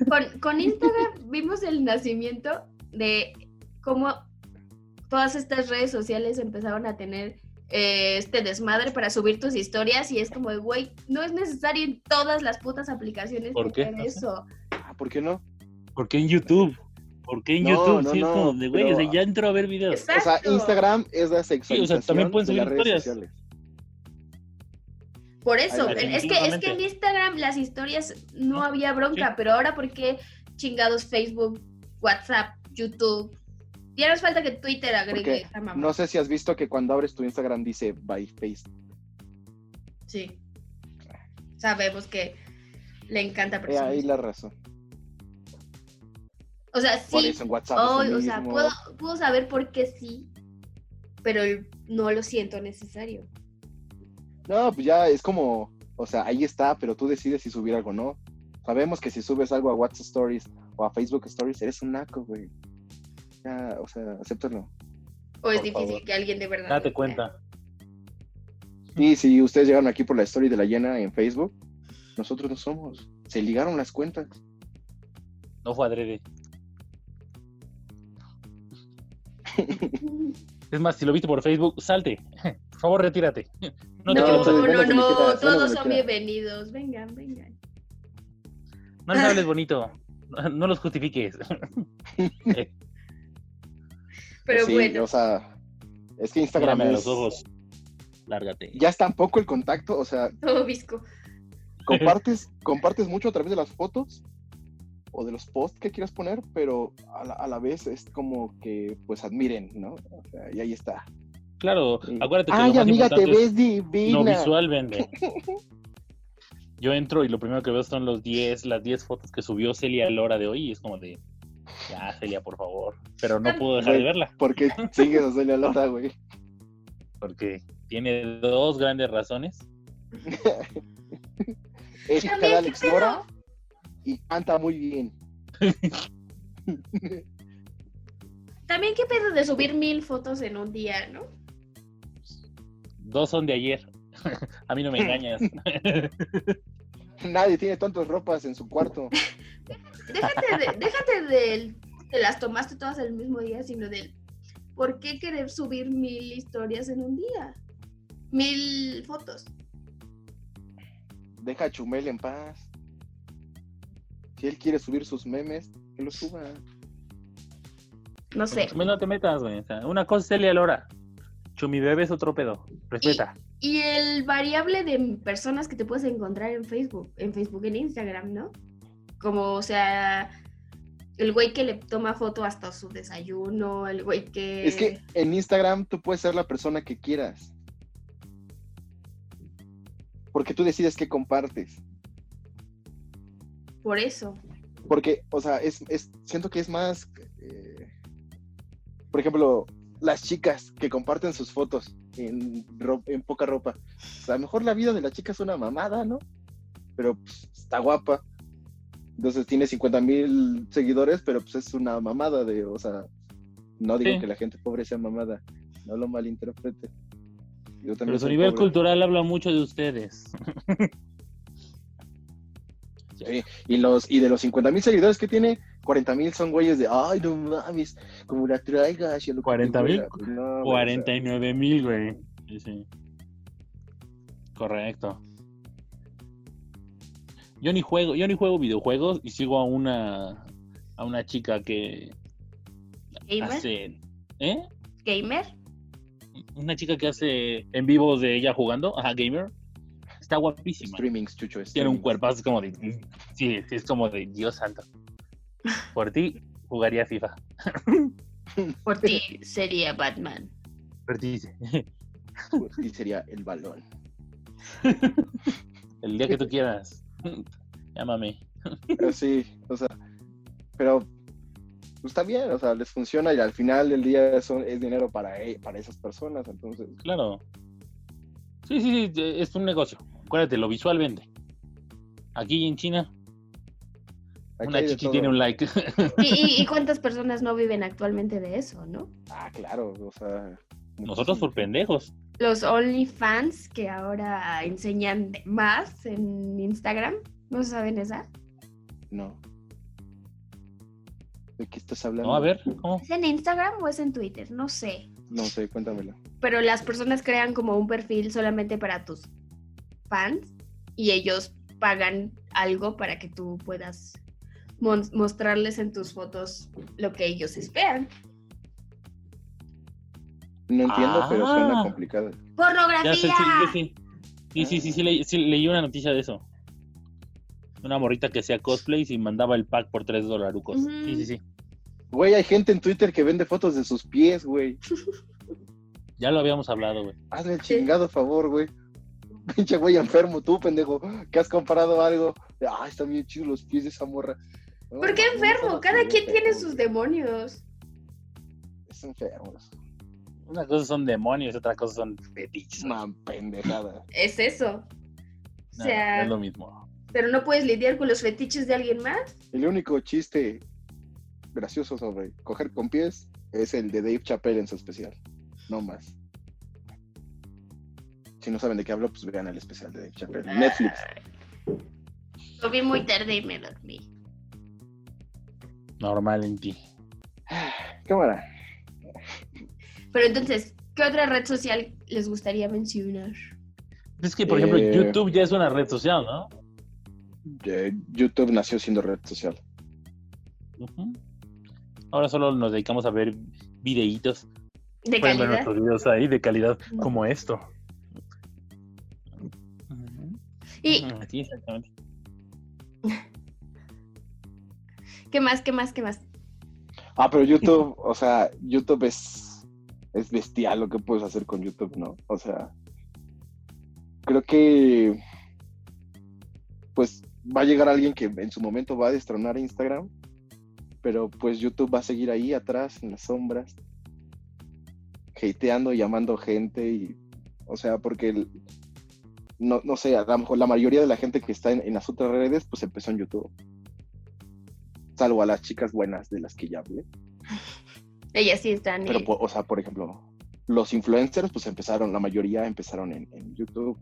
con, con Instagram vimos el nacimiento de cómo todas estas redes sociales empezaron a tener eh, este desmadre para subir tus historias y es como, de, güey, no es necesario en todas las putas aplicaciones ¿Por qué? eso. Ah, ¿por qué no? ¿Por qué en YouTube? ¿Por qué en No, YouTube? no, sí, es no, como de, güey, pero- o sea, ya entro a ver videos. Exacto. O sea, Instagram es la sexualización también pueden de subir las redes historias. sociales. Por eso, Ay, es que, es que en. Instagram las historias no había bronca, Sí. pero ahora ¿por qué chingados Facebook, WhatsApp, YouTube? Ya nos falta que Twitter agregue esa mamá. no sé si has visto que cuando abres tu Instagram dice by face. Sí. Sabemos que le encanta Eh, presumir. ahí la razón. O sea, Por sí. eso en WhatsApp. oh, o sea, puedo, puedo saber por qué sí, pero no lo siento necesario. No, pues ya es como, o sea, ahí está, pero tú decides si subir algo o no. Sabemos que si subes algo a WhatsApp Stories o a Facebook Stories, eres un naco, güey. Ya, o sea, acéptalo. O es difícil favor. que alguien de verdad. Date cuenta. Y si ustedes llegaron aquí por la story de la llena en Facebook, nosotros no somos. Se ligaron las cuentas. No fue adrede. Es más, si lo viste por Facebook, salte. Por favor, retírate. No te No, no, todos son bienvenidos. Vengan, vengan. No les hables bonito. No los justifiques. Pero Sí, bueno, O sea, es que Instagram Mírame es- los ojos. Lárgate. ya está poco el contacto, o sea, todo visco. compartes, compartes mucho a través de las fotos o de los posts que quieras poner, pero a la, a la vez es como que pues admiren, ¿no? O sea, y ahí está. Claro, Sí. acuérdate que Ay, lo más amiga, te ves divina. no visual vende. Yo entro y lo primero que veo son los 10, las 10 fotos que subió Celia a la hora de hoy y es como de, ya, Celia, por favor. Pero no puedo dejar de verla Porque sigues a Celia Lora, güey. porque tiene dos grandes razones. Es Alex. Lora y canta muy bien. También qué pedo de subir mil fotos en un día, ¿no? Dos son de ayer. a mí no me engañas. Nadie tiene tantas ropas en su cuarto. Déjate de, déjate del te las tomaste todas el mismo día, sino del ¿por qué querer subir mil historias en un día? Mil fotos. Deja a Chumel en paz. Si él quiere subir sus memes, que lo suba. No sé. No te metas, güey. Una cosa es Celia Lora. Chumi bebé es otro pedo. Respeta. Y el variable de personas que te puedes encontrar en Facebook, en Facebook, en Instagram, ¿no? Como, o sea, el güey que le toma foto hasta su desayuno, el güey que... Es que en Instagram tú puedes ser la persona que quieras. Porque tú decides qué compartes. Por eso. Porque, o sea, es, es siento que es más... eh, por ejemplo, las chicas que comparten sus fotos en, ro- en poca ropa. O sea, a lo mejor la vida de la chica es una mamada, ¿no? Pero pues, está guapa. Entonces tiene 50 mil seguidores, pero pues es una mamada de, o sea, no digo Sí. que la gente pobre sea mamada, no lo malinterprete. Yo también Pero su nivel pobre. cultural habla mucho de ustedes. Sí, Y, los, y de los 50 mil seguidores que tiene, 40 mil son güeyes de, ay, no mames, como la traigas. y a lo que te 40,000, huela". Pues no, güey, o sea, 49 mil, güey. Sí, sí. Correcto. Yo ni juego, yo ni juego videojuegos y sigo a una a una chica que Gamer. hace ¿eh? Gamer. Una chica que hace en vivo de ella jugando, ajá, gamer. Está guapísima. Streamings, chucho. Tiene un streamings. cuerpazo como de sí, sí, es como de Dios santo. Por ti jugaría FIFA. Por ti sería Batman. Por ti. Pues, sería el balón. El día que tú quieras. Llámame. Pero sí, o sea, pero pues está bien, o sea, les funciona y al final del día son, es dinero para, e- para esas personas, entonces, Claro. Sí, sí, sí, es un negocio. Acuérdate, lo visual vende. Aquí en China, aquí una chichi todo. tiene un like. ¿Y, y, y cuántas personas no viven actualmente de eso, no? Ah, claro, o sea. Nosotros por pendejos. Los OnlyFans que ahora enseñan más en Instagram. ¿No saben esa? No. ¿De qué estás hablando? No, a ver, ¿cómo? ¿Es en Instagram o es en Twitter? No sé. No sé, cuéntamelo. Pero las personas crean como un perfil solamente para tus fans y ellos pagan algo para que tú puedas mostrarles en tus fotos lo que ellos esperan. No entiendo, pero suena Ah. complicado. Sé, ¡Pornografía! sí, sí, sí. Sí, sí, leí, una noticia de eso. Una morrita que hacía cosplays y mandaba el pack por tres dolarucos. Ujú. Sí, sí, sí. Güey, hay gente en Twitter que vende fotos de sus pies, güey. Ya lo habíamos hablado, güey. Hazle el chingado favor, güey. Pinche güey enfermo, tú, pendejo, que has comparado algo. de, Ah, están bien chidos los pies de esa morra. No, ¿Por qué no enfermo? Cada quien tiene enfermo, sus demonios. Es enfermos. Una cosa son demonios, otra cosa son fetiches. Una pendejada. Es eso. O sea, es lo mismo. pero no puedes lidiar con los fetiches de alguien más. El único chiste gracioso sobre coger con pies es el de Dave Chappelle en su especial. No más. Si no saben de qué hablo, pues vean el especial de Dave Chappelle. en Netflix. Lo vi muy tarde y me dormí. Normal en ti. Cámara. Pero entonces, ¿qué otra red social les gustaría mencionar? Es que, por ejemplo, Eh, YouTube ya es una red social, ¿no? YouTube nació siendo red social. Ahora solo nos dedicamos a ver videitos. De Pueden ver calidad. nuestros videos ahí de calidad como esto. ¿Y Ujú, Sí, exactamente. qué más, qué más, qué más? Ah, pero YouTube, o sea, YouTube es, es bestial lo que puedes hacer con YouTube, ¿no? O sea, creo que pues va a llegar alguien que en su momento va a destronar Instagram, pero pues YouTube va a seguir ahí atrás, en las sombras, hateando, llamando gente y, o sea, porque el- no, no sé, a lo mejor la mayoría de la gente que está en, en las otras redes, pues empezó en YouTube. Salvo a las chicas buenas de las que ya hablé. Ellas sí están. Pero, po- o sea, por ejemplo, los influencers, pues empezaron, la mayoría empezaron en, en YouTube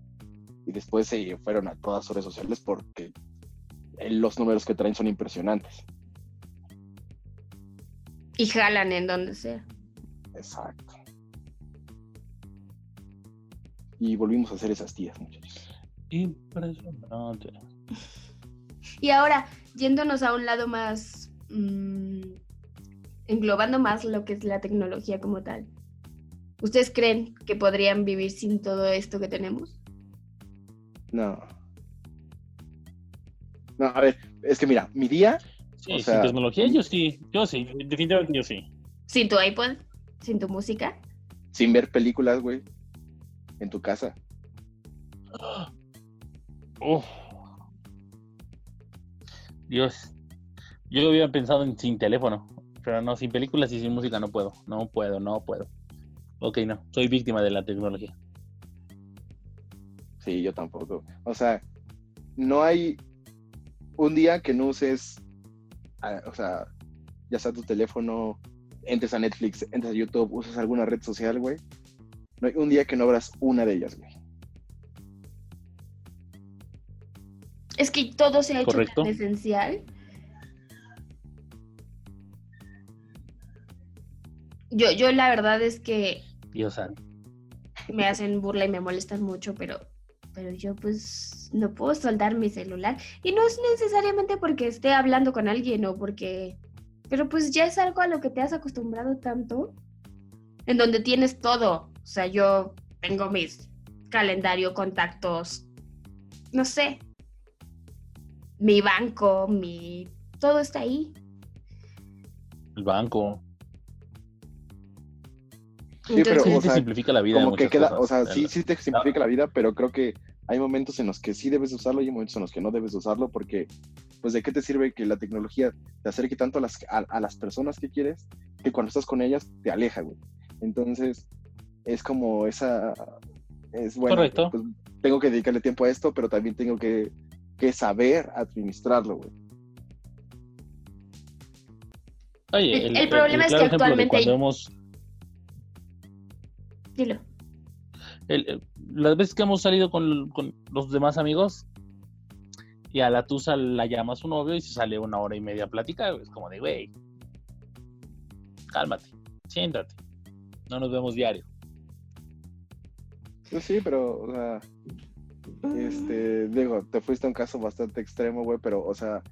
y después se fueron a todas sus redes sociales porque eh, los números que traen son impresionantes. y jalan en donde sea. Exacto. Y volvimos a hacer esas tías, muchachos. Impresionante. Y ahora, yéndonos a un lado más. mm, englobando más lo que es la tecnología como tal. ¿Ustedes creen que podrían vivir sin todo esto que tenemos? No. No, a ver, es que mira, mi día, Sí, O sin sea, tecnología yo sí, yo sí, definitivamente yo sí. ¿Sin tu iPod? ¿Sin tu música? sin ver películas, güey, en tu casa. Uf. Dios. Yo había pensado en sin teléfono, pero no, sin películas y sin música no puedo, no puedo, no puedo. Ok, no, soy víctima de la tecnología. Sí, yo tampoco. O sea, no hay un día que no uses, ah, o sea, ya sea tu teléfono, entres a Netflix, entres a YouTube, uses alguna red social, güey. No hay un día que no abras una de ellas, güey. Es que todo se ha hecho Correcto. tan esencial. Yo, yo la verdad es que Dios santo. me hacen burla y me molestan mucho, pero, pero yo pues no puedo soldar mi celular. Y no es necesariamente porque esté hablando con alguien o porque... Pero pues ya es algo a lo que te has acostumbrado tanto, en donde tienes todo. O sea, yo tengo mis calendario, contactos, no sé, mi banco, mi... Todo está ahí. El banco. Sí, pero, Entonces, o te simplifica la vida. Como que queda, cosas. o sea, sí, sí te simplifica la vida, pero creo que hay momentos en los que sí debes usarlo y hay momentos en los que no debes usarlo porque, pues, ¿de qué te sirve que la tecnología te acerque tanto a las, a, a las personas que quieres que cuando estás con ellas te aleja, güey? Entonces, es como esa, es bueno, Correcto. pues, tengo que dedicarle tiempo a esto, pero también tengo que, que saber administrarlo, güey. Oye, El- el problema es que claro actualmente hay- cuando hemos Dilo. el- el- las veces que hemos salido con, con los demás amigos y a la tusa la llama a su novio y se sale una hora y media a platicar, es como de, güey, cálmate, siéntate, no nos vemos diario. Pues sí, pero, o sea, Este, digo, te fuiste a un caso bastante extremo, güey, pero, o sea,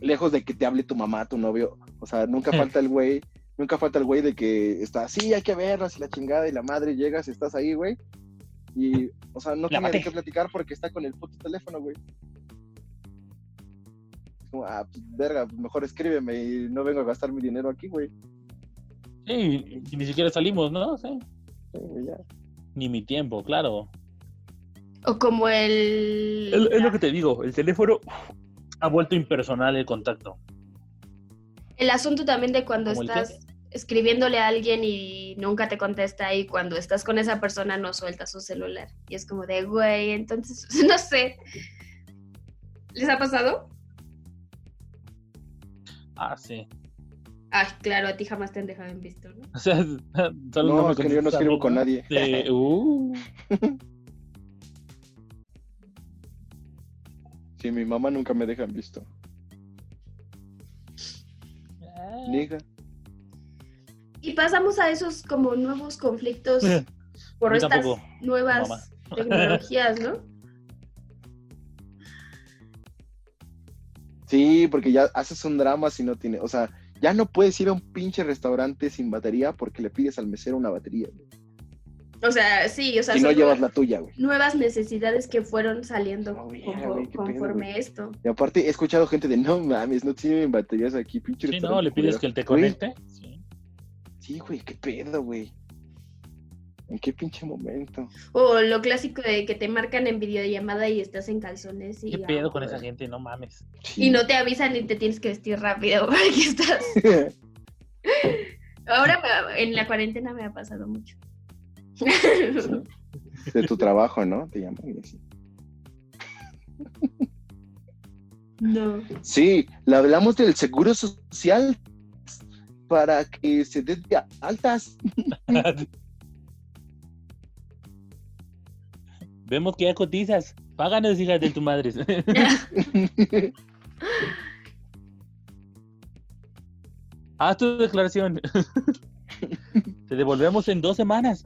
lejos de que te hable tu mamá, tu novio, o sea, nunca falta el güey, nunca falta el güey de que está, sí, hay que verlas y la chingada y la madre llegas y estás ahí, güey, y, o sea, no tiene de qué platicar porque está con el puto teléfono, güey. Es como, ah, pues, verga, mejor escríbeme y no vengo a gastar mi dinero aquí, güey. Sí, y ni siquiera salimos, ¿no? Sí. Sí, ya. Ni mi tiempo, claro. O como el... Es, es lo que te digo, el teléfono ha vuelto impersonal el contacto. El asunto también de cuando ¿Cómo el estás escribiéndole a alguien y nunca te contesta y cuando estás con esa persona no suelta su celular. Y es como de, güey, entonces, no sé. ¿Les ha pasado? Ah, sí. Ah, claro, a ti jamás te han dejado en visto, ¿no? O sea, solo No, me es que yo no mí, con ¿no? nadie. Sí, uh. Sí, mi mamá nunca me deja en visto. Niga. Y pasamos a esos como nuevos conflictos por Yo estas tampoco, nuevas mamá. tecnologías, ¿no? Sí, porque ya haces un drama si no tiene, o sea, ya no puedes ir a un pinche restaurante sin batería porque le pides al mesero una batería, güey. O sea, sí, o sea, si no son llevas la tuya, güey. nuevas necesidades que fueron saliendo Oh, mira, confor- güey, qué pedo, conforme esto. Y aparte he escuchado gente de, no mames, no tienen baterías aquí, pinche Sí, no, le pides culero". que él te Güey, conecte. Sí. Sí, güey, qué pedo, güey. ¿En qué pinche momento? O lo clásico de que te marcan en videollamada y estás en calzones y, ¿Qué pedo ah, con esa gente? No mames. Sí. y no te avisan y te tienes que vestir rápido porque estás. Ahora en la cuarentena me ha pasado mucho. de tu trabajo, ¿no? Te llaman y así. no. Sí, le hablamos del seguro social para que se dé de altas. Vemos que ya cotizas. Páganos, hijas de tu madre. Haz tu declaración. Te devolvemos en dos semanas.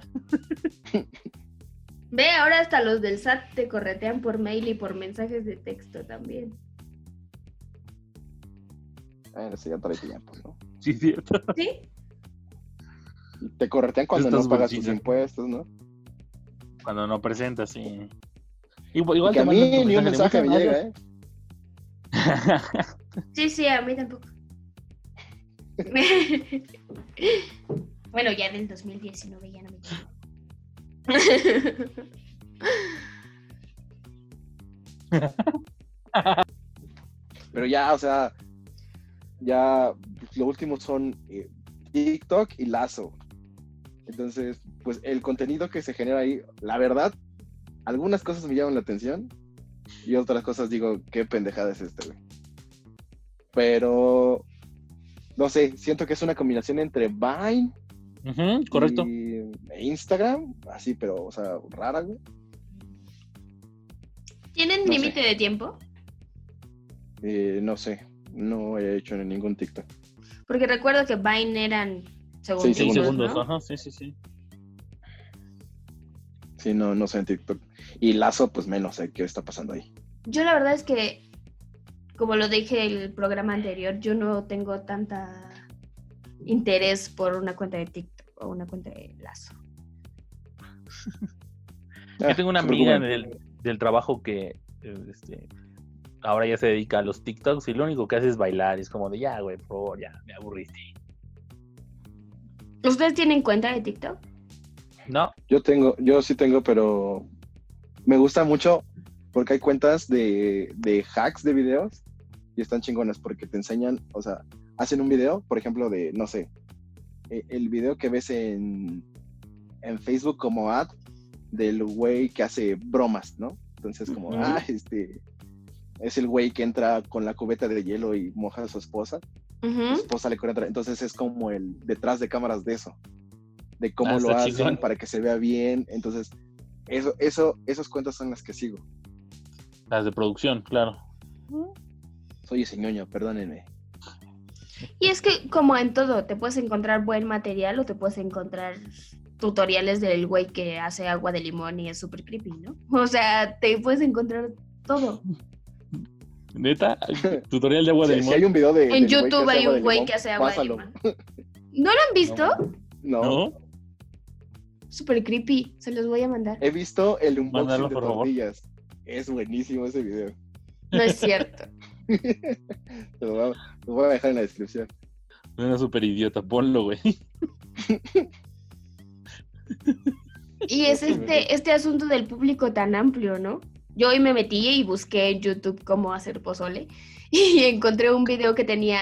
Ve, ahora hasta los del SAT te corretean por mail y por mensajes de texto también. Bueno, eso ya trae tiempo, ¿no? Sí, cierto. ¿Sí? Te corretean cuando Estás no pagas tus impuestos, ¿no? Cuando no presentas, sí. Igual, Y que a mí ni un mensaje me "Muchas llega, ¿eh? Sí, sí, a mí tampoco. bueno, ya en el 2019 ya no me. Pero ya, o sea, ya lo último son eh, TikTok y Lazo. Entonces, pues el contenido que se genera ahí, la verdad, algunas cosas me llaman la atención y otras cosas digo, qué pendejada es este, güey. Pero, no sé, siento que es una combinación entre Vine correcto. y Instagram, así, pero, o sea, rara, güey. ¿Tienen No límite de tiempo? Eh, no sé, no he hecho en ningún TikTok. Porque recuerdo que Vine eran segundos. Segundos, segundos, ¿no? ajá, sí, sí, sí. Sí, no, no sé en TikTok. Y Lazo, pues menos sé qué está pasando ahí. Yo la verdad es que, como lo dije el programa anterior, yo no tengo tanta interés por una cuenta de TikTok o una cuenta de Lazo. Yo tengo una amiga del, del trabajo que eh, este, ahora ya se dedica a los TikToks y lo único que hace es bailar. Es como de ya, güey, por favor, ya, me aburriste. ¿Ustedes tienen cuenta de TikTok? No, Yo tengo, yo sí tengo, pero me gusta mucho porque hay cuentas de, de hacks de videos y están chingonas porque te enseñan, o sea, hacen un video, por ejemplo, de, no sé, e- el video que ves en, en Facebook como ad del güey que hace bromas, ¿no? Entonces, como, Ujú. ah, este, es el güey que entra con la cubeta de hielo y moja a su esposa. Su esposa le cuenta. Entonces es como el detrás de cámaras de eso, de cómo Ah, lo hacen chingón. para que se vea bien. Entonces, eso, eso, esas cuentas son las que sigo. las de producción, claro. Soy ese ñoño, perdónenme. Y es que como en todo, te puedes encontrar buen material o te puedes encontrar tutoriales del güey que hace agua de limón y es súper creepy, ¿no? O sea, te puedes encontrar todo. Neta, tutorial de agua de si limón. hay un video de. En del güey que YouTube hace hay agua un de güey limón, que hace agua de limón. ¿No lo han visto? No, ¿No? Súper creepy, se los voy a mandar. he visto el unboxing Mándalo, de favor. tortillas. Es buenísimo ese video. No es cierto. Lo voy a, lo voy a dejar en la descripción. Una super idiota, ponlo, güey. Y es este, este asunto del público tan amplio, ¿no? Yo hoy me metí y busqué en YouTube cómo hacer pozole y encontré un video que tenía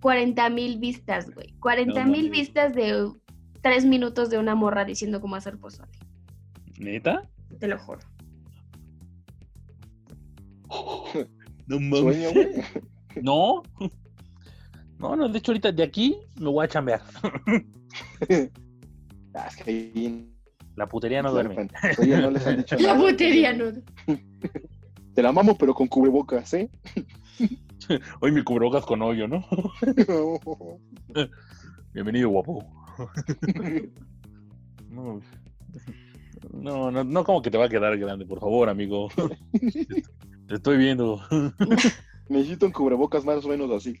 40 mil vistas, güey. 40 mil vistas de tres minutos de una morra diciendo cómo hacer pozole. ¿Neta? Te lo juro. No güey. No. No, no, de hecho ahorita de aquí me voy a chambear. Ah, es que ahí La putería no duerme. Oye, no les han dicho La nada. botería no. Te la mamo, pero con cubrebocas, ¿eh? Hoy mi cubrebocas con hoyo, ¿no? Bienvenido, guapo. No, no, no, no como que te va a quedar grande, por favor, amigo. Te estoy viendo. Necesito un cubrebocas más o menos así.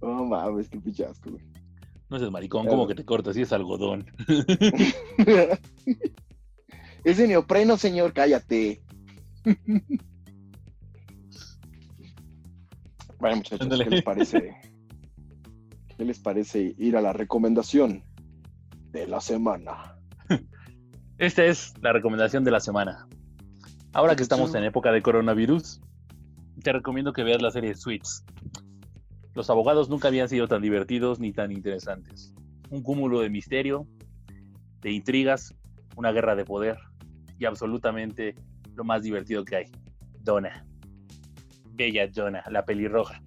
No mames, qué pichasco, güey. No seas maricón, como que te cortas y es algodón. es de neopreno, señor, cállate. Bueno, muchachos. ¿qué les parece? ¿Qué les parece ir a la recomendación de la semana? Esta es la recomendación de la semana. Ahora que estamos en época de coronavirus, te recomiendo que veas la serie Suits. Los abogados nunca habían sido tan divertidos ni tan interesantes. Un cúmulo de misterio, de intrigas, una guerra de poder y absolutamente lo más divertido que hay. Donna. Bella Donna, la pelirroja.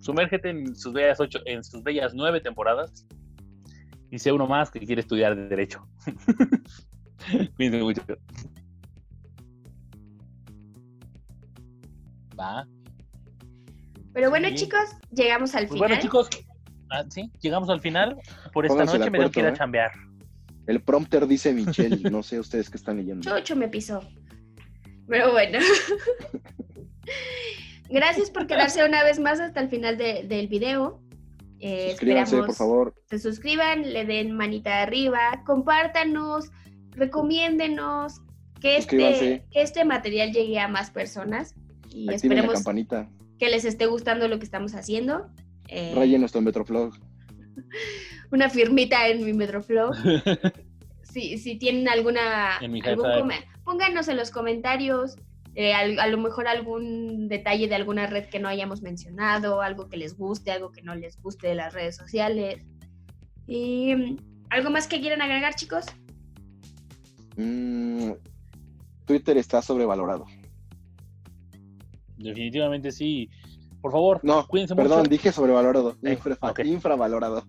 Sumérgete en sus bellas ocho, en sus bellas nueve temporadas y sea uno más que quiere estudiar derecho. Cuídense mucho. Va. Pero bueno, Sí. chicos, llegamos al Pues final. bueno, chicos, ah, sí, llegamos al final. Por esta Pónganse noche me tengo que ir a acuerdo, ¿eh? chambear. El prompter dice Michelle, no sé ustedes qué están leyendo. Chocho me pisó. Pero bueno. gracias por quedarse una vez más hasta el final de- del video. Eh, Suscríbanse, por favor. se suscriban, le den manita arriba, compártanos, recomiéndenos que este, que este material llegue a más personas y Activen la esperemos campanita. que les esté gustando lo que estamos haciendo. Eh, Rayen nuestro Metroflog. una firmita en mi Metroflow. si, si tienen alguna En mi algún pónganos en los comentarios eh, a lo mejor algún detalle de alguna red que no hayamos mencionado, algo que les guste, algo que no les guste de las redes sociales. Y algo más que quieran agregar, chicos. Mm, Twitter está sobrevalorado. Definitivamente sí. Por favor, No, cuídense perdón, mucho. dije sobrevalorado. Eh, Infra-. Infravalorado.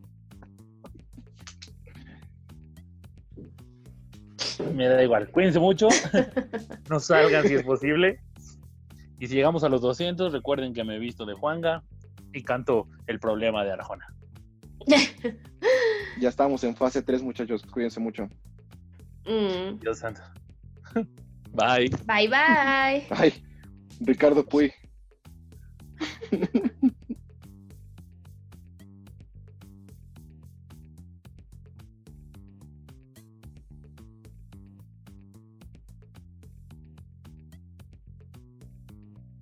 Me da igual. Cuídense mucho. no salgan si es posible. Y si llegamos a los 200, recuerden que me he visto de Juanga y canto el problema de Arjona. Ya estamos en fase 3, muchachos. Cuídense mucho. Mm, Dios santo. Bye. Bye bye. Ay, Ricardo Puy.